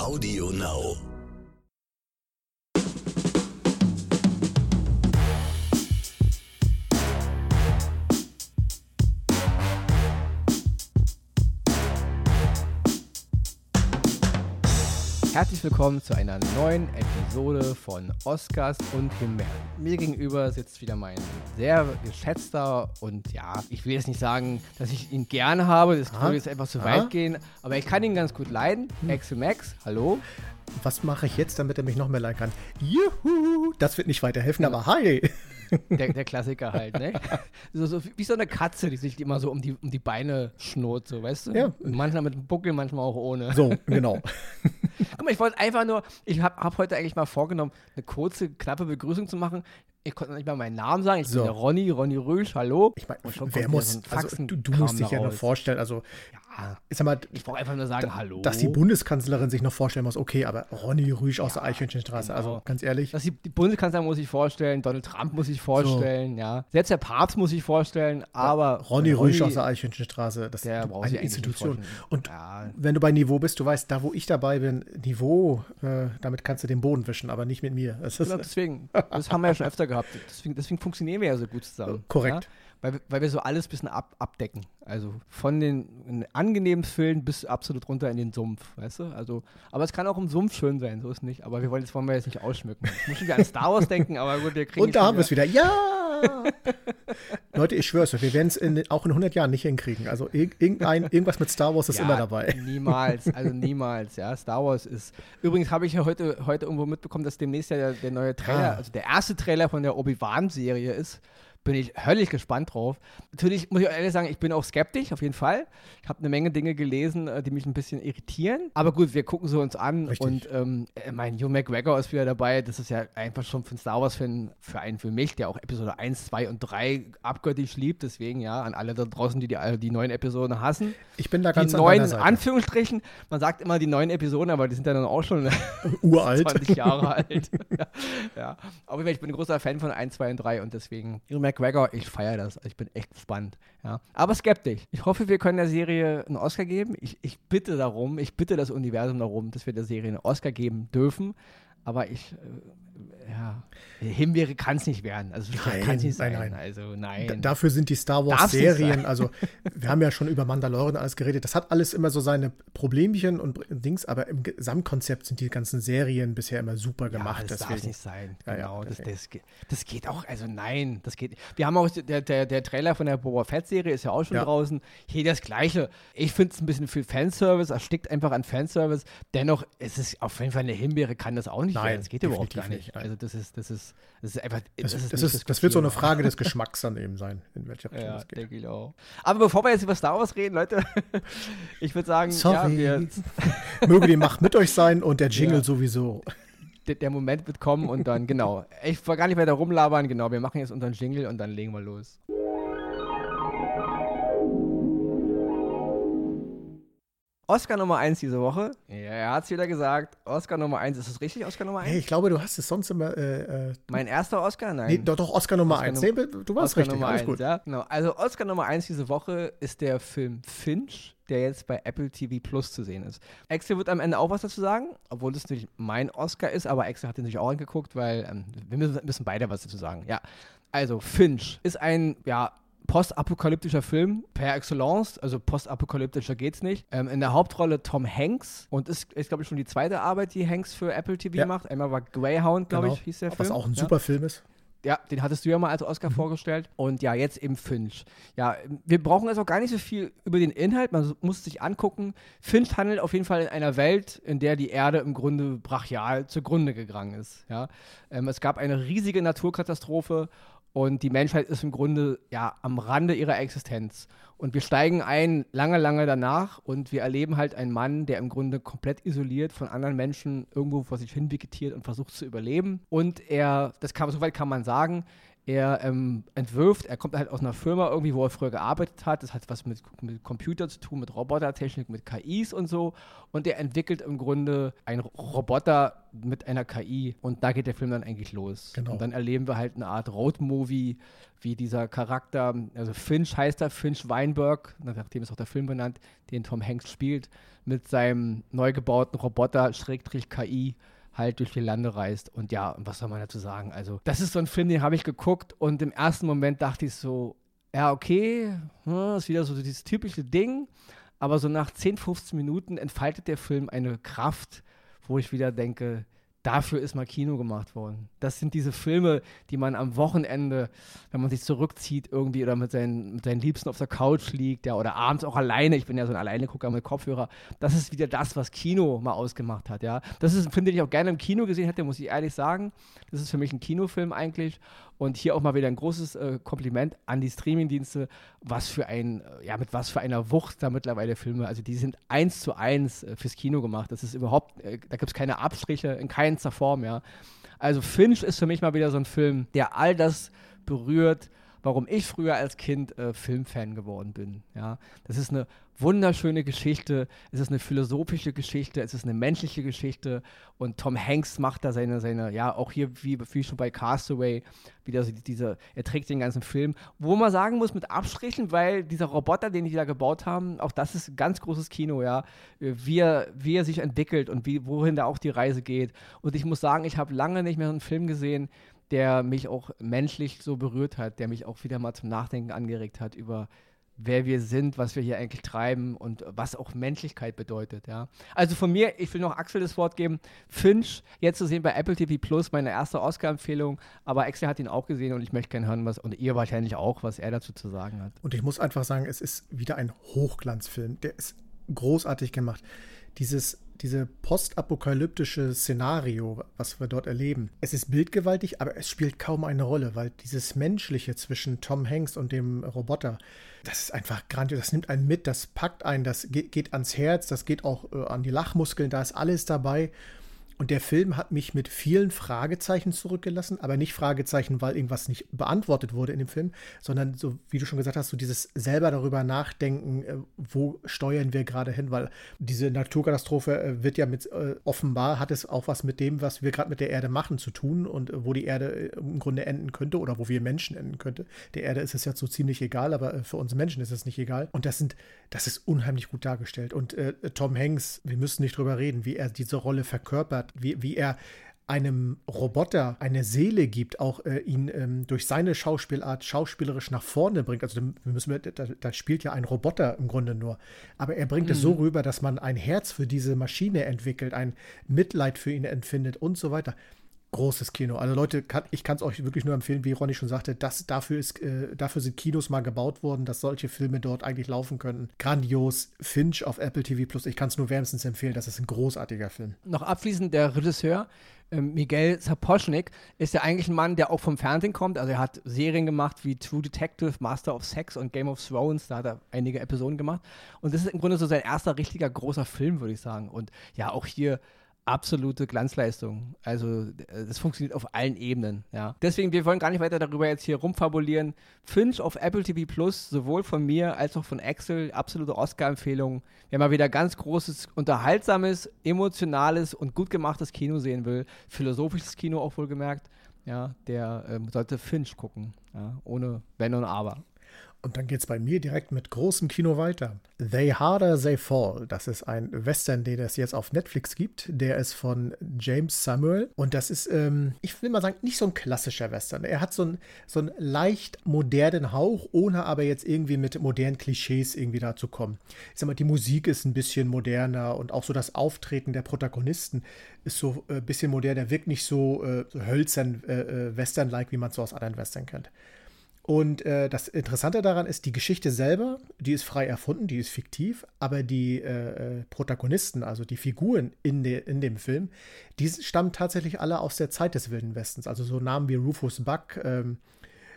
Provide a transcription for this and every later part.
Audio Now. Herzlich willkommen zu einer neuen Episode von Oscars und Himbeeren. Mir gegenüber sitzt wieder mein sehr geschätzter und ja, ich will jetzt nicht sagen, dass ich ihn gerne habe, das würde jetzt etwas zu Aha. weit gehen, aber ich kann ihn ganz gut leiden. Axel Max, hallo. Was mache ich jetzt, damit er mich noch mehr leiden kann? Juhu! Das wird nicht weiterhelfen, aber hi! Der, der Klassiker halt, ne? So, so wie so eine Katze, die sich immer so um die, um die Beine schnurrt, so, weißt du? Ja. Manchmal mit einem Buckel, manchmal auch ohne. So, genau. Guck mal, ich wollte einfach nur, ich habe hab heute eigentlich mal vorgenommen, eine kurze, knappe Begrüßung zu machen. Ich konnte noch nicht mal meinen Namen sagen. Ich So. bin der Ronny, Ronny Rösch, hallo. Ich meine, wer muss, so also du, du musst dich ja nur raus. vorstellen, also, Ja, ich sag mal, ich brauche einfach nur sagen, hallo. dass die Bundeskanzlerin sich noch vorstellen muss, okay, aber Ronny Rüsch aus der Eichhörnchenstraße, also genau. ganz ehrlich, Dass die, die Bundeskanzlerin muss ich vorstellen, Donald Trump muss ich vorstellen, ja. Selbst der Papst muss ich vorstellen, aber Ronny Rüsch aus der Eichhörnchenstraße, das ist eine Institution. Und Ja. wenn du bei Niveau bist, du weißt, da wo ich dabei bin, Niveau, äh, damit kannst du den Boden wischen, aber nicht mit mir. Das ist, Genau, deswegen, das haben wir ja schon öfter gehabt. Deswegen, deswegen funktionieren wir ja so gut zusammen. Korrekt. Ja? Weil, wir- weil wir so alles ein bisschen ab, abdecken. Also von den angenehmen Füllen bis absolut runter in den Sumpf, weißt du? Also, aber es kann auch im Sumpf schön sein, so ist nicht. Aber wir wollen jetzt wollen wir jetzt nicht ausschmücken. Ich muss wieder an Star Wars denken, aber gut, wir kriegen Und da haben wir es wieder. Ja! Leute, ich schwör's euch, wir werden es auch in 100 Jahren nicht hinkriegen. Also irg- irgendein, irgendwas mit Star Wars ist Ja, immer dabei. Niemals, also niemals, ja. Star Wars ist. Übrigens habe ich ja heute, heute irgendwo mitbekommen, dass demnächst ja der, der neue Trailer, Ah. also der erste Trailer von der Obi-Wan-Serie ist. Bin ich höllisch gespannt drauf. Natürlich muss ich auch ehrlich sagen, ich bin auch skeptisch, auf jeden Fall. Ich habe eine Menge Dinge gelesen, äh, die mich ein bisschen irritieren. Aber gut, wir gucken sie uns an. Richtig. Und ähm, äh, mein Hugh McGregor ist wieder dabei. Das ist ja einfach schon für einen Star Wars-Fan, für einen für mich, der auch Episode 1, 2 und 3 abgöttisch liebt. Deswegen ja, an alle da draußen, die die, die neuen Episoden hassen Ich bin da die ganz an neuen, Seite. Anführungsstrichen, man sagt immer die neuen Episoden, aber die sind ja dann auch schon Uralt. 20 Jahre alt. ja. ja. Aber ich bin ein großer Fan von 1, 2 und 3 und deswegen, Hugh McGregor, ich feiere das. Ich bin echt gespannt. Ja. Aber skeptisch. Ich hoffe, wir können der Serie einen Oscar geben. Ich, ich bitte darum, ich bitte das Universum darum, dass wir der Serie einen Oscar geben dürfen. Aber ich, äh, ja, Himbeere kann es nicht werden. Also Nein, kann es nicht sein. nein, nein. Also nein. Da, dafür sind die Star nicht Wars-Serien, sein. also wir haben ja schon über Mandalorian alles geredet. Das hat alles immer so seine Problemchen und Dings, aber im Gesamtkonzept sind die ganzen Serien bisher immer super gemacht. Ja, das darf deswegen. nicht sein. Ja, ja, Genau, das, das, geht, das geht auch, also nein, das geht. Wir haben auch, der, der, der Trailer von der Boba Fett-Serie ist ja auch schon draußen. Hier das Gleiche. Ich finde es ein bisschen viel Fanservice, erstickt einfach an Fanservice. Dennoch, es ist auf jeden Fall eine Himbeere, kann das auch nicht Nein, werden. Das geht überhaupt gar nicht. nicht. Also das ist, das ist, das ist einfach, Das, ist das, ist, das wird so eine. Frage des Geschmacks dann eben sein, in welche Richtung Ja, das geht. denke ich auch. Aber bevor wir jetzt über Star Wars reden, Leute, ich würde sagen, ja, Sorry. wir, Möge die Macht mit euch sein und der Jingle Ja. sowieso. der, der Moment wird kommen und dann, genau. Ich wollte gar nicht weiter rumlabern, genau. Wir machen jetzt unseren Jingle und dann legen wir los. Oscar Nummer 1 diese Woche. Ja, er hat es wieder gesagt. Oscar Nummer 1. Ist das richtig, Oscar Nummer 1? Hey, ich glaube, du hast es sonst immer. Äh, äh, Mein erster Oscar? Nein. nee, doch, doch, Oscar Nummer Oscar 1. Num- Nee, du warst Oscar richtig, Nummer alles 1, gut. ja. Genau. Also Oscar Nummer 1 diese Woche ist der Film Finch, der jetzt bei Apple TV Plus zu sehen ist. Axel wird am Ende auch was dazu sagen, obwohl das natürlich mein Oscar ist, aber Axel hat den natürlich auch angeguckt, weil ähm, wir müssen, müssen beide was dazu sagen. Ja. Also Finch ist ein, ja, postapokalyptischer Film per excellence, also postapokalyptischer geht's nicht. Ähm, in der Hauptrolle Tom Hanks und ist, ist glaube ich, schon die zweite Arbeit, die Hanks für Apple TV Ja. macht. Einmal war Greyhound, glaube Genau. ich, hieß der Film. Was auch ein ja. super Film ist. Ja, den hattest du ja mal als Oscar vorgestellt. Und ja, jetzt eben Finch. Ja, wir brauchen jetzt auch gar nicht so viel über den Inhalt. Man muss sich angucken. Finch handelt auf jeden Fall in einer Welt, in der die Erde im Grunde brachial zugrunde gegangen ist. Ja, ähm, es gab eine riesige Naturkatastrophe und die Menschheit ist im Grunde ja am Rande ihrer Existenz. Und wir steigen ein lange, lange danach und wir erleben halt einen Mann, der im Grunde komplett isoliert von anderen Menschen irgendwo vor sich hin vegetiert und versucht zu überleben. Und er, das kann, soweit kann man sagen, er ähm, entwirft, er kommt halt aus einer Firma irgendwie, wo er früher gearbeitet hat. Das hat was mit, mit Computer zu tun, mit Robotertechnik, mit KIs und so. Und er entwickelt im Grunde einen Roboter mit einer KI. Und da geht der Film dann eigentlich los. Genau. Und dann erleben wir halt eine Art Roadmovie, wie dieser Charakter, also Finch heißt er, Finch Weinberg, nachdem ist auch der Film benannt, den Tom Hanks spielt, mit seinem neu gebauten Roboter KI halt durch die Lande reist. Und ja, was soll man dazu sagen? Also, das ist so ein Film, den habe ich geguckt und im ersten Moment dachte ich so, ja, okay, hm, ist wieder so dieses typische Ding. Aber so nach 10, 15 Minuten entfaltet der Film eine Kraft, wo ich wieder denke, dafür ist mal Kino gemacht worden. Das sind diese Filme, die man am Wochenende, wenn man sich zurückzieht irgendwie oder mit seinen, mit seinen Liebsten auf der Couch liegt, ja, oder abends auch alleine, ich bin ja so ein Alleine-Gucker mit Kopfhörer, das ist wieder das, was Kino mal ausgemacht hat, ja. Das ist, finde ich, auch gerne im Kino gesehen hätte, muss ich ehrlich sagen. Das ist für mich ein Kinofilm eigentlich. Und hier auch mal wieder ein großes äh, Kompliment an die Streamingdienste, was für ein, äh, ja, mit was für einer Wucht da mittlerweile Filme, also die sind eins zu eins äh, fürs Kino gemacht. Das ist überhaupt, äh, da gibt es keine Abstriche in keinster Form, ja. Also Finch ist für mich mal wieder so ein Film, der all das berührt, warum ich früher als Kind äh, Filmfan geworden bin. Ja, das ist eine wunderschöne Geschichte, es ist eine philosophische Geschichte, es ist eine menschliche Geschichte und Tom Hanks macht da seine, seine ja, auch hier wie, wie schon bei Castaway, wieder so diese, er trägt den ganzen Film, wo man sagen muss, mit Abstrichen, weil dieser Roboter, den die da gebaut haben, auch das ist ein ganz großes Kino, ja, wie er, wie er sich entwickelt und wie, wohin da auch die Reise geht. Und ich muss sagen, ich habe lange nicht mehr einen Film gesehen, der mich auch menschlich so berührt hat, der mich auch wieder mal zum Nachdenken angeregt hat über wer wir sind, was wir hier eigentlich treiben und was auch Menschlichkeit bedeutet, ja. Also von mir, ich will noch Axel das Wort geben, Finch, jetzt zu sehen bei Apple TV Plus, meine erste Oscar-Empfehlung, aber Axel hat ihn auch gesehen und ich möchte gerne hören, was, und ihr wahrscheinlich auch, was er dazu zu sagen hat. Und ich muss einfach sagen, es ist wieder ein Hochglanzfilm, der ist großartig gemacht. Dieses diese postapokalyptische Szenario, was wir dort erleben. Es ist bildgewaltig, aber es spielt kaum eine Rolle, weil dieses Menschliche zwischen Tom Hanks und dem Roboter, das ist einfach grandios. Das nimmt einen mit, das packt einen, das geht, ans Herz, das geht auch äh, an die Lachmuskeln, da ist alles dabei. Und der Film hat mich mit vielen Fragezeichen zurückgelassen, aber nicht Fragezeichen, weil irgendwas nicht beantwortet wurde in dem Film, sondern so, wie du schon gesagt hast, so dieses selber darüber nachdenken, äh, wo steuern wir gerade hin, weil diese Naturkatastrophe äh, wird ja mit, äh, offenbar hat es auch was mit dem, was wir gerade mit der Erde machen, zu tun und wo die Erde im Grunde enden könnte oder wo wir Menschen enden könnte. Der Erde ist es ja so ziemlich egal, aber für uns Menschen ist es nicht egal. Und das sind, das ist unheimlich gut dargestellt. Und äh, Tom Hanks, wir müssen nicht drüber reden, wie er diese Rolle verkörpert wie, wie er einem Roboter eine Seele gibt, auch äh, ihn ähm, durch seine Schauspielart schauspielerisch nach vorne bringt. Also da, müssen wir, da, da spielt ja ein Roboter im Grunde nur. Aber er bringt mhm. es so mhm. rüber, dass man ein Herz für diese Maschine entwickelt, ein Mitleid für ihn empfindet und so weiter großes Kino. Also Leute, kann, ich kann es euch wirklich nur empfehlen, wie Ronny schon sagte, das, dafür, ist, äh, dafür sind Kinos mal gebaut worden, dass solche Filme dort eigentlich laufen könnten. Grandios. Finch auf Apple TV Plus. Ich kann es nur wärmstens empfehlen. Das ist ein großartiger Film. Noch abschließend der Regisseur. Ähm, Miguel Sapochnik ist ja eigentlich ein Mann, der auch vom Fernsehen kommt. Also er hat Serien gemacht wie True Detective, Master of Sex und Game of Thrones. Da hat er einige Episoden gemacht. Und das ist im Grunde so sein erster richtiger großer Film, würde ich sagen. Und ja, auch hier absolute Glanzleistung. Also das funktioniert auf allen Ebenen. Ja. Deswegen, wir wollen gar nicht weiter darüber jetzt hier rumfabulieren. Finch auf Apple TV Plus, sowohl von mir als auch von Axel, absolute Oscar-Empfehlung. Wer mal wieder ganz großes, unterhaltsames, emotionales und gut gemachtes Kino sehen will, philosophisches Kino auch wohlgemerkt, ja, der ähm, sollte Finch gucken. Ja, ohne Wenn und Aber. Und dann geht es bei mir direkt mit großem Kino weiter. They Harder, They Fall. Das ist ein Western, den es jetzt auf Netflix gibt. Der ist von James Samuel. Und das ist, ähm, ich will mal sagen, nicht so ein klassischer Western. Er hat so, ein, so einen leicht modernen Hauch, ohne aber jetzt irgendwie mit modernen Klischees irgendwie da zu kommen. Ich sag mal, die Musik ist ein bisschen moderner und auch so das Auftreten der Protagonisten ist so ein äh, bisschen moderner. Wirkt nicht so, äh, so hölzern äh, äh, Western-like, wie man es so aus anderen Western kennt. Und äh, das Interessante daran ist, die Geschichte selber, die ist frei erfunden, die ist fiktiv, aber die äh, äh Protagonisten, also die Figuren in, de, in dem Film, die stammen tatsächlich alle aus der Zeit des Wilden Westens. Also so Namen wie Rufus Buck, ähm,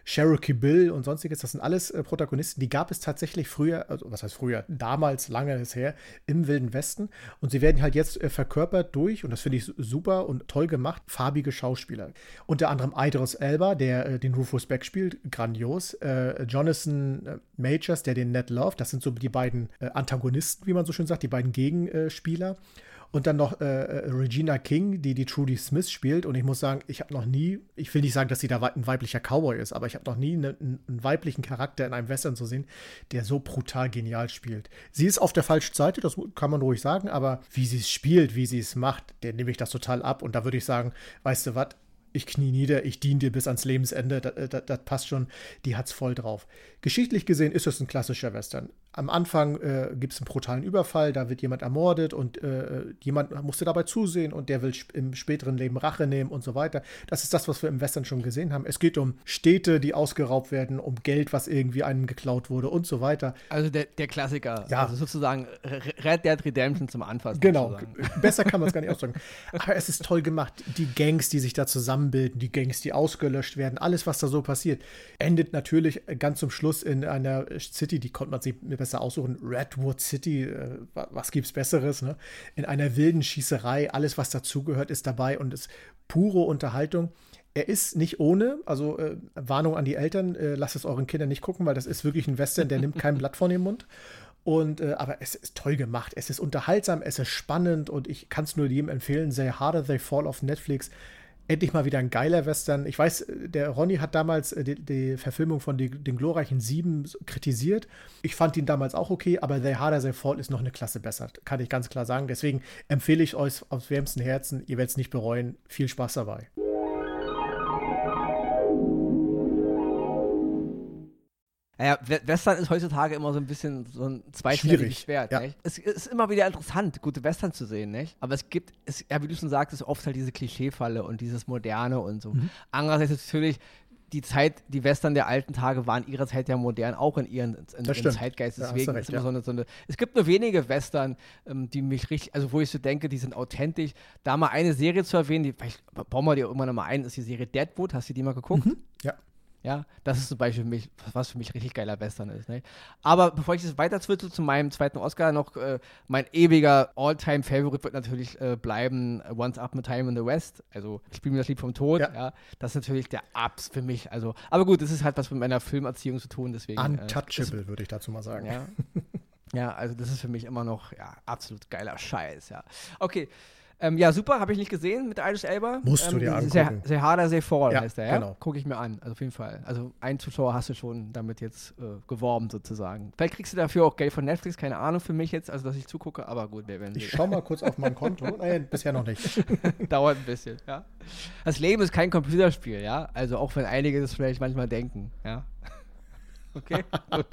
Cherokee Bill und sonstiges, das sind alles äh, Protagonisten, die gab es tatsächlich früher, also was heißt früher, damals, lange ist her, im Wilden Westen. Und sie werden halt jetzt äh, verkörpert durch, und das finde ich super und toll gemacht, farbige Schauspieler. Unter anderem Idris Elba, der äh, den Rufus Beck spielt, grandios. Äh, Jonathan äh, Majors, der den Ned Love, das sind so die beiden äh, Antagonisten, wie man so schön sagt, die beiden Gegenspieler. Und dann noch äh, äh, Regina King, die die Trudy Smith spielt. Und ich muss sagen, ich habe noch nie, ich will nicht sagen, dass sie da ein weiblicher Cowboy ist, aber ich habe noch nie ne, einen, weiblichen Charakter in einem Western zu sehen, der so brutal genial spielt. Sie ist auf der falschen Seite, das kann man ruhig sagen, aber wie sie es spielt, wie sie es macht, der nehme ich das total ab. Und da würde ich sagen, weißt du was, ich knie nieder, ich diene dir bis ans Lebensende, das, das, das passt schon, die hat's voll drauf. Geschichtlich gesehen ist es ein klassischer Western am Anfang äh, gibt es einen brutalen Überfall, da wird jemand ermordet und äh, jemand musste dabei zusehen und der will im späteren Leben Rache nehmen und so weiter. Das ist das, was wir im Western schon gesehen haben. Es geht um Städte, die ausgeraubt werden, um Geld, was irgendwie einem geklaut wurde und so weiter. Also der, der Klassiker. Ja. Also sozusagen Red Dead Redemption zum Anfassen. Genau. Besser kann man es gar nicht ausdrücken. Aber es ist toll gemacht. Die Gangs, die sich da zusammenbilden, die Gangs, die ausgelöscht werden, alles, was da so passiert, endet natürlich ganz zum Schluss in einer City, die konnte man sich mit besser aussuchen. Redwood City, äh, was gibt's Besseres? Ne? In einer wilden Schießerei, alles, was dazugehört, ist dabei und ist pure Unterhaltung. Er ist nicht ohne, also äh, Warnung an die Eltern, äh, lasst es euren Kindern nicht gucken, weil das ist wirklich ein Western, der nimmt kein Blatt von dem Mund. Und, äh, aber es ist toll gemacht, es ist unterhaltsam, es ist spannend und ich kann es nur jedem empfehlen. Say Harder They Fall auf Netflix endlich mal wieder ein geiler Western. Ich weiß, der Ronny hat damals äh, die, die Verfilmung von die, den glorreichen Sieben kritisiert. Ich fand ihn damals auch okay, aber The Harder They Fall ist noch eine Klasse besser, kann ich ganz klar sagen. Deswegen empfehle ich euch aus wärmsten Herzen, ihr werdet es nicht bereuen. Viel Spaß dabei. Naja, Western ist heutzutage immer so ein bisschen so ein zweischneidiges Schwert. Ja. Es ist immer wieder interessant, gute Western zu sehen, nicht? Aber es gibt, es, ja, wie du schon sagst, ist oft halt diese Klischeefalle und dieses Moderne und so. Mhm. Andererseits natürlich, die Zeit, die Western der alten Tage waren ihrer Zeit ja modern, auch in ihren, in, ihren Zeitgeist. Deswegen recht, ist immer ja. so, eine, so eine. Es gibt nur wenige Western, ähm, die mich richtig, also wo ich so denke, die sind authentisch. Da mal eine Serie zu erwähnen, die, vielleicht bauen wir die irgendwann mal ein, ist die Serie Deadwood. Hast du die mal geguckt? Mhm. Ja. Ja, das ist zum Beispiel für mich, was für mich richtig geiler Western ist. Ne? Aber bevor ich jetzt weiter zwitze zu meinem zweiten Oscar, noch äh, mein ewiger All-Time-Favorite wird natürlich äh, bleiben Once Up a Time in the West. Also Spiel mir das Lied vom Tod. Ja. ja. Das ist natürlich der Abs für mich. Also, aber gut, das ist halt was mit meiner Filmerziehung zu tun. Deswegen, äh, Untouchable, äh, würde ich dazu mal sagen. Ja. ja, also das ist für mich immer noch ja, absolut geiler Scheiß. Ja. Okay. Ähm, ja, super, habe ich nicht gesehen mit Idris Elba. Musst ähm, du dir angucken. Sehr harder, sehr Fall ja, heißt der, ja? Genau. Gucke ich mir an, also auf jeden Fall. Also ein Zuschauer hast du schon damit jetzt äh, geworben sozusagen. Vielleicht kriegst du dafür auch Geld von Netflix, keine Ahnung für mich jetzt, also dass ich zugucke, aber gut, wir werden Ich schau mal kurz auf mein Konto. Nein, bisher noch nicht. Dauert ein bisschen, ja. Das Leben ist kein Computerspiel, ja. Also auch wenn einige das vielleicht manchmal denken, ja. Okay, gut.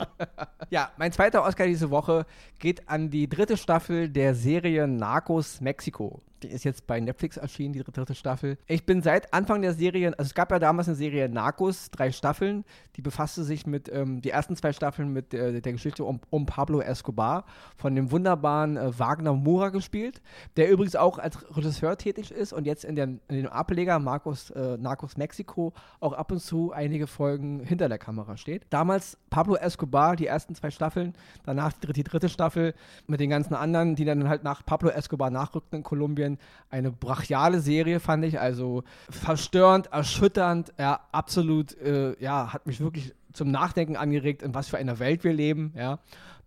ja, mein zweiter Oscar diese Woche geht an die dritte Staffel der Serie Narcos Mexiko. Die ist jetzt bei Netflix erschienen, die dritte Staffel. Ich bin seit Anfang der Serie, also es gab ja damals eine Serie Narcos, drei Staffeln, die befasste sich mit, ähm, die ersten zwei Staffeln mit äh, der Geschichte um, um, Pablo Escobar, von dem wunderbaren äh, Wagner Mura gespielt, der übrigens auch als Regisseur tätig ist und jetzt in, der, in dem Ableger Marcos, äh, Narcos Mexiko auch ab und zu einige Folgen hinter der Kamera steht. Damals Pablo Escobar, die ersten zwei Staffeln, danach die, die dritte Staffel mit den ganzen anderen, die dann halt nach Pablo Escobar nachrückten in Kolumbien Serien. Eine brachiale Serie fand ich, also verstörend, erschütternd, ja, absolut, äh, ja, hat mich wirklich zum Nachdenken angeregt, in was für einer Welt wir leben, ja.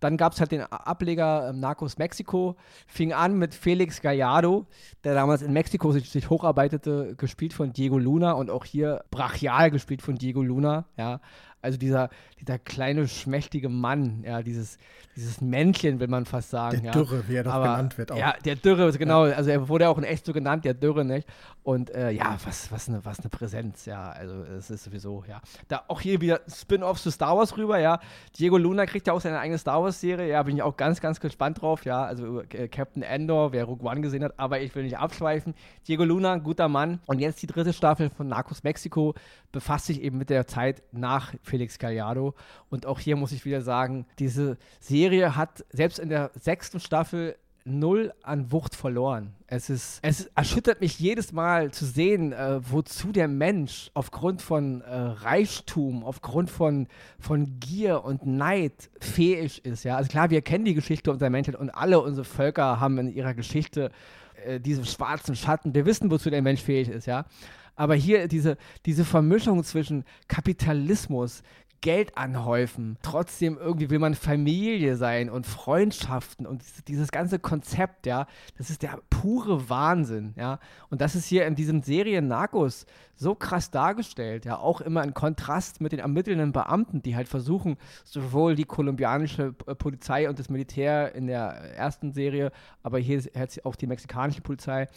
Dann gab es halt den Ableger ähm, Narcos Mexiko, fing an mit Felix Gallardo, der damals in Mexiko sich, sich, hocharbeitete, gespielt von Diego Luna und auch hier brachial gespielt von Diego Luna, ja. Also dieser, dieser kleine, schmächtige Mann, ja, dieses, dieses Männchen, will man fast sagen. Der ja. Dürre, wie er doch Aber, genannt wird. Auch. Ja, der Dürre, genau. Ja. Also er wurde auch in echt so genannt, der Dürre, nicht? Und äh, ja, was, was, eine, was eine Präsenz, ja. Also es ist sowieso, ja. Da auch hier wieder Spin-offs zu Star Wars rüber, ja. Diego Luna kriegt ja auch seine eigene Star Wars-Serie, ja, bin ich auch ganz, ganz gespannt drauf, ja. Also äh, Captain Endor, wer Rogue One gesehen hat, aber ich will nicht abschweifen. Diego Luna, guter Mann. Und jetzt die dritte Staffel von Narcos Mexiko befasst sich eben mit der Zeit nach Felix Gallardo. Und auch hier muss ich wieder sagen, diese Serie hat selbst in der sechsten Staffel null an Wucht verloren. Es ist, es erschüttert mich jedes Mal zu sehen, äh, wozu der Mensch aufgrund von äh, Reichtum, aufgrund von, von Gier und Neid fähig ist. Ja, also klar, wir kennen die Geschichte unserer Menschheit und alle unsere Völker haben in ihrer Geschichte äh, diese schwarzen Schatten. Wir wissen, wozu der Mensch fähig ist. Ja, aber hier diese, diese Vermischung zwischen Kapitalismus, Geld anhäufen. Trotzdem irgendwie will man Familie sein und Freundschaften und dieses, ganze Konzept, ja, das ist der pure Wahnsinn, ja. Und das ist hier in diesen Serien Narcos so krass dargestellt, ja, auch immer in Kontrast mit den ermittelnden Beamten, die halt versuchen, sowohl die kolumbianische äh, Polizei und das Militär in der ersten Serie, aber hier auch die mexikanische Polizei,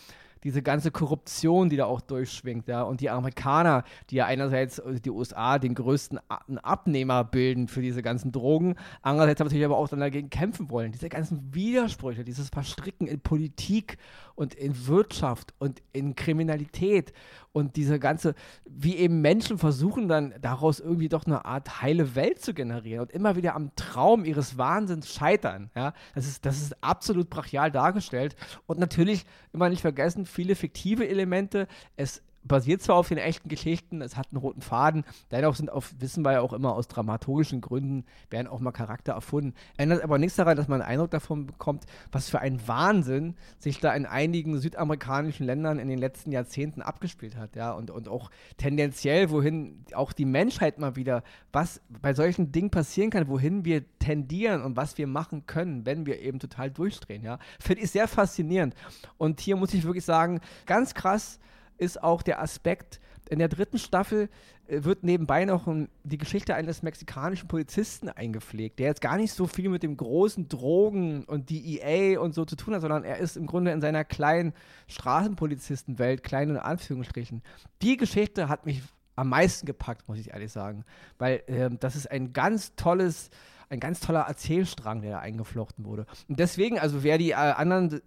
diese ganze Korruption, die da auch durchschwingt, ja, und die Amerikaner, die ja einerseits äh, die USA den größten Abnehmer bilden für diese ganzen Drogen, andererseits natürlich aber auch dann dagegen kämpfen wollen. Diese ganzen Widersprüche, dieses Verstricken in Politik und in Wirtschaft und in Kriminalität und diese ganze, wie eben Menschen versuchen dann daraus irgendwie doch eine Art heile Welt zu generieren und immer wieder am Traum ihres Wahnsinns scheitern. Ja, das ist, das ist absolut brachial dargestellt und natürlich immer nicht vergessen, viele fiktive Elemente. Es basiert zwar auf den echten Geschichten, es hat einen roten Faden, dennoch sind auf, wissen wir ja auch immer aus dramaturgischen Gründen, werden auch mal Charakter erfunden. Ändert aber nichts daran, dass man einen Eindruck davon bekommt, was für ein Wahnsinn sich da in einigen südamerikanischen Ländern in den letzten Jahrzehnten abgespielt hat, ja, und, und auch tendenziell, wohin auch die Menschheit mal wieder, was bei solchen Dingen passieren kann, wohin wir tendieren und was wir machen können, wenn wir eben total durchdrehen, ja, finde ich sehr faszinierend. Und hier muss ich wirklich sagen, ganz krass, ist auch der Aspekt, in der dritten Staffel äh, wird nebenbei noch die Geschichte eines mexikanischen Polizisten eingepflegt, der jetzt gar nicht so viel mit dem großen Drogen und DEA und so zu tun hat, sondern er ist im Grunde in seiner kleinen Straßenpolizistenwelt, kleinen in Anführungsstrichen. Die Geschichte hat mich am meisten gepackt, muss ich ehrlich sagen, weil äh, das ist ein ganz tolles ein ganz toller Erzählstrang, der da eingeflochten wurde. Und deswegen, also wer die äh, anderen äh,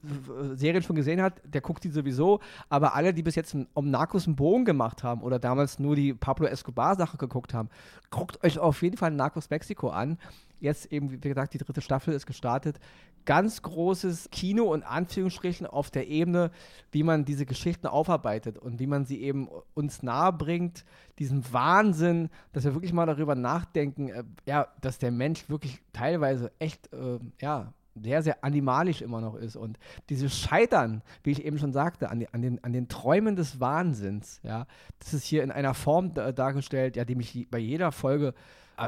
Serien schon gesehen hat, der guckt die sowieso, aber alle, die bis jetzt um Narcos einen Bogen gemacht haben oder damals nur die Pablo Escobar-Sache geguckt haben, guckt euch auf jeden Fall Narcos Mexico an. Jetzt eben, wie gesagt, die dritte Staffel ist gestartet. Ganz großes Kino und Anführungsstrichen auf der Ebene, wie man diese Geschichten aufarbeitet und wie man sie eben uns nahe bringt, diesen Wahnsinn, dass wir wirklich mal darüber nachdenken, äh, ja, dass der Mensch wirklich teilweise echt, äh, ja, sehr, sehr animalisch immer noch ist. Und dieses Scheitern, wie ich eben schon sagte, an, die, an, den, an den Träumen des Wahnsinns, ja, das ist hier in einer Form dargestellt, ja, die mich bei jeder Folge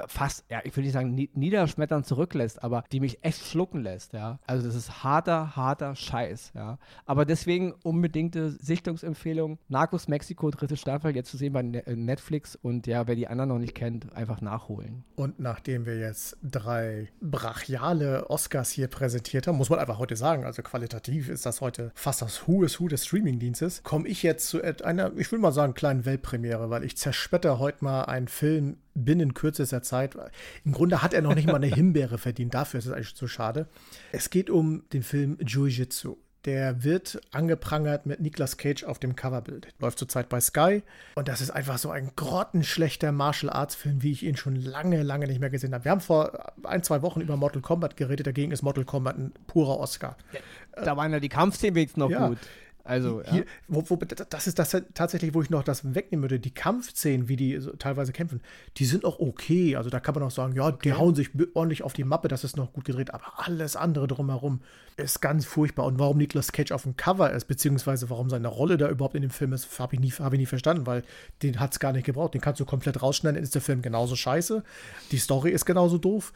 fast, ja, ich will nicht sagen niederschmettern zurücklässt, aber die mich echt schlucken lässt, ja. Also das ist harter, harter Scheiß, ja. Aber deswegen unbedingte Sichtungsempfehlung. Narcos Mexiko, dritte Staffel, jetzt zu sehen bei ne-, Netflix und ja, wer die anderen noch nicht kennt, einfach nachholen. Und nachdem wir jetzt drei brachiale Oscars hier präsentiert haben, muss man einfach heute sagen, also qualitativ ist das heute fast das Who is Who des Streamingdienstes, komme ich jetzt zu einer, ich will mal sagen, kleinen Weltpremiere, weil ich zersplitter heute mal einen Film binnen kürzester Zeit. Im Grunde hat er noch nicht mal eine Himbeere verdient. Dafür ist es eigentlich so schade. Es geht um den Film Jiu-Jitsu. Der wird angeprangert mit Nicolas Cage auf dem Coverbild. Läuft zurzeit bei Sky. Und das ist einfach so ein grottenschlechter Martial Arts Film, wie ich ihn schon lange, lange nicht mehr gesehen habe. Wir haben vor ein, zwei Wochen über Mortal Kombat geredet. Dagegen ist Mortal Kombat ein purer Oscar. Ja, da waren ja die Kampfszenen wenigstens noch ja. gut. Also, Hier, ja. wo, wo, das ist das tatsächlich, wo ich noch das wegnehmen würde. Die Kampfszenen, wie die so teilweise kämpfen, die sind auch okay. Also da kann man auch sagen, ja, okay. die hauen sich ordentlich auf die Mappe, das ist noch gut gedreht, aber alles andere drumherum ist ganz furchtbar. Und warum Nicolas Cage auf dem Cover ist, beziehungsweise warum seine Rolle da überhaupt in dem Film ist, habe ich, nie, hab ich nie verstanden, weil den hat es gar nicht gebraucht. Den kannst du komplett rausschneiden, dann ist der Film genauso scheiße. Die Story ist genauso doof.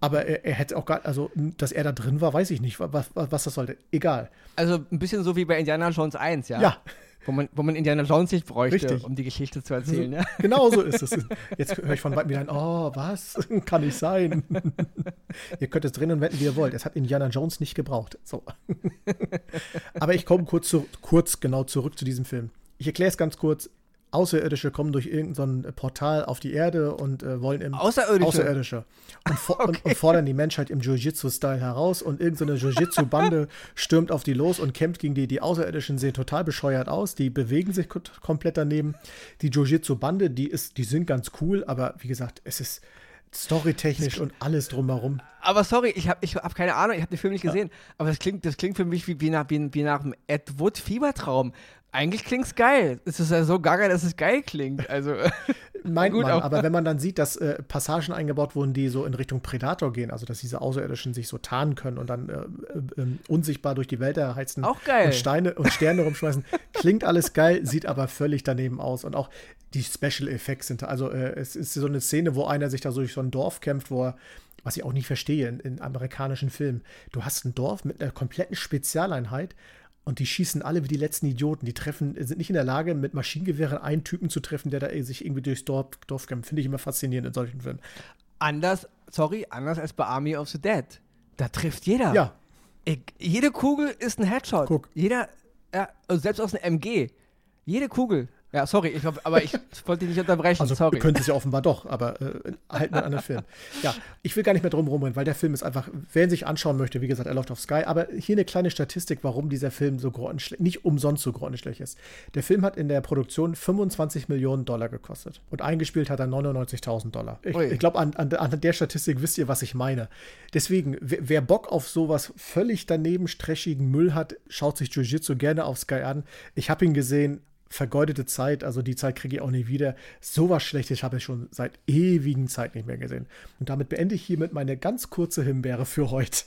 Aber er, er, hätte auch gar, also, dass er da drin war, weiß ich nicht, was, was das sollte. Egal. Also ein bisschen so wie bei Indiana Jones 1, ja? Ja. Wo man, wo man Indiana Jones nicht bräuchte, Richtig. um die Geschichte zu erzählen. Ja? Genau so ist es. Jetzt höre ich von weitem wieder ein, oh, was? Kann nicht sein. ihr könnt es drin und wenden, wie ihr wollt. Es hat Indiana Jones nicht gebraucht. So. Aber ich komme kurz, zu, kurz genau zurück zu diesem Film. Ich erkläre es ganz kurz. Außerirdische kommen durch irgendein Portal auf die Erde und äh, wollen im Außerirdische, Außerirdische. Und, for okay. und, und, fordern die Menschheit im Jiu-Jitsu-Style heraus und irgendeine Jiu-Jitsu-Bande stürmt auf die los und kämpft gegen die. Die Außerirdischen sehen total bescheuert aus, die bewegen sich komplett daneben. Die Jiu-Jitsu-Bande, die die sind ganz cool, aber wie gesagt, es ist Storytechnisch und alles drumherum. Aber sorry, ich habe ich hab keine Ahnung, ich habe den Film nicht gesehen. Ja. Aber das klingt, das klingt für mich wie, wie, nach, wie, wie nach einem Ed Wood Fiebertraum. Eigentlich klingt es geil. Es ist ja so gaga, dass es geil klingt. Also. meint man. Auch. Aber wenn man dann sieht, dass äh, Passagen eingebaut wurden, die so in Richtung Predator gehen, also dass diese Außerirdischen sich so tarnen können und dann äh, äh, ähm, unsichtbar durch die Welt erheizen auch geil. und Steine und Sterne rumschmeißen, klingt alles geil, sieht aber völlig daneben aus. Und auch die Special Effects sind, also äh, es ist so eine Szene, wo einer sich da so durch so ein Dorf kämpft, wo er was ich auch nicht verstehe in, in amerikanischen Filmen. Du hast ein Dorf mit einer kompletten Spezialeinheit und die schießen alle wie die letzten Idioten. Die treffen, sind nicht in der Lage, mit Maschinengewehren einen Typen zu treffen, der da sich irgendwie durchs Dorf, Dorf kämpft. Finde ich immer faszinierend in solchen Filmen. Anders, sorry, anders als bei Army of the Dead. Da trifft jeder. Ja. Ich, jede Kugel ist ein Headshot. Guck. Jeder, ja, also selbst aus einem MG. Jede Kugel ja, sorry, ich aber ich wollte dich nicht unterbrechen. Also, sorry. könnte es ja offenbar doch, aber äh, halt mal an den Film. Ja, ich will gar nicht mehr drum rumrennen, weil der Film ist einfach, wer ihn sich anschauen möchte, wie gesagt, er läuft auf Sky. Aber hier eine kleine Statistik, warum dieser Film so grottenschlecht, nicht umsonst so grottenschlecht ist. Der Film hat in der Produktion 25 Millionen Dollar gekostet und eingespielt hat er 99.000 Dollar. Ich, ich glaube, an, an, an, der Statistik wisst ihr, was ich meine. Deswegen, wer, wer Bock auf sowas völlig daneben streschigen Müll hat, schaut sich Jiu-Jitsu gerne auf Sky an. Ich habe ihn gesehen, vergeudete Zeit, also die Zeit kriege ich auch nie wieder. So was Schlechtes habe ich schon seit ewigen Zeit nicht mehr gesehen. Und damit beende ich hiermit meine ganz kurze Himbeere für heute.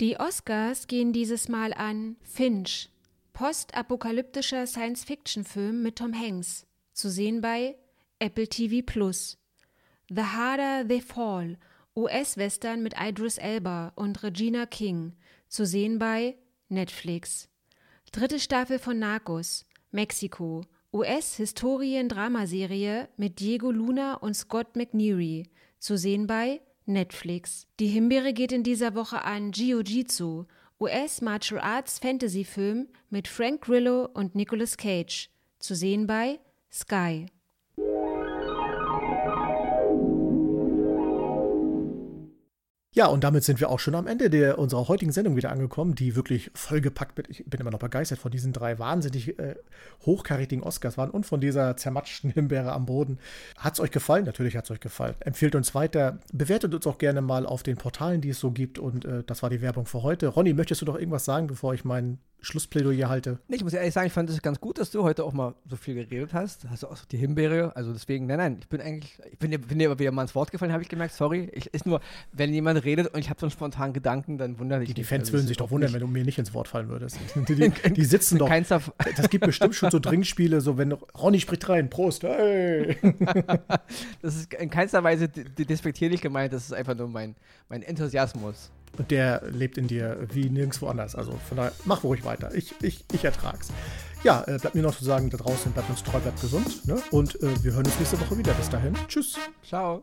Die Oscars gehen dieses Mal an Finch, postapokalyptischer Science-Fiction-Film mit Tom Hanks, zu sehen bei Apple TV Plus. The Harder They Fall, US-Western mit Idris Elba und Regina King, zu sehen bei Netflix. Dritte Staffel von Narcos, Mexiko, US-Historien-Dramaserie mit Diego Luna und Scott McNeary, zu sehen bei Netflix. Die Himbeere geht in dieser Woche an Jiu-Jitsu, US-Martial Arts Fantasy-Film mit Frank Grillo und Nicolas Cage, zu sehen bei Sky. Ja, und damit sind wir auch schon am Ende der, unserer heutigen Sendung wieder angekommen, die wirklich vollgepackt mit, ich bin immer noch begeistert von diesen drei wahnsinnig äh, hochkarätigen Oscars waren und von dieser zermatschten Himbeere am Boden. Hat es euch gefallen? Natürlich hat es euch gefallen. Empfehlt uns weiter, bewertet uns auch gerne mal auf den Portalen, die es so gibt und äh, das war die Werbung für heute. Ronny, möchtest du doch irgendwas sagen, bevor ich meinen Schlussplädoyer halte. Ich muss ehrlich sagen, ich fand es ganz gut, dass du heute auch mal so viel geredet hast. Hast du auch die Himbeere, also deswegen, nein, nein, ich bin eigentlich, ich bin, bin dir aber wieder mal ins Wort gefallen, habe ich gemerkt, sorry. Ich, ist nur, wenn jemand redet und ich habe so einen spontanen Gedanken, dann wundere ich mich. Die Fans also, würden sich doch wundern, wenn du mir nicht ins Wort fallen würdest. Die, die, die sitzen doch. das gibt bestimmt schon so Trinkspiele, so wenn Ronny spricht rein, Prost, hey. das ist in keinster Weise despektierlich gemeint, das ist einfach nur mein, mein Enthusiasmus. Und der lebt in dir wie nirgendwo anders. Also von daher, mach ruhig weiter. Ich, ich, ich ertrag's. Ja, äh, bleibt mir noch zu sagen, da draußen bleibt uns treu, bleibt gesund. Ne? Und äh, wir hören uns nächste Woche wieder. Bis dahin. Tschüss. Ciao.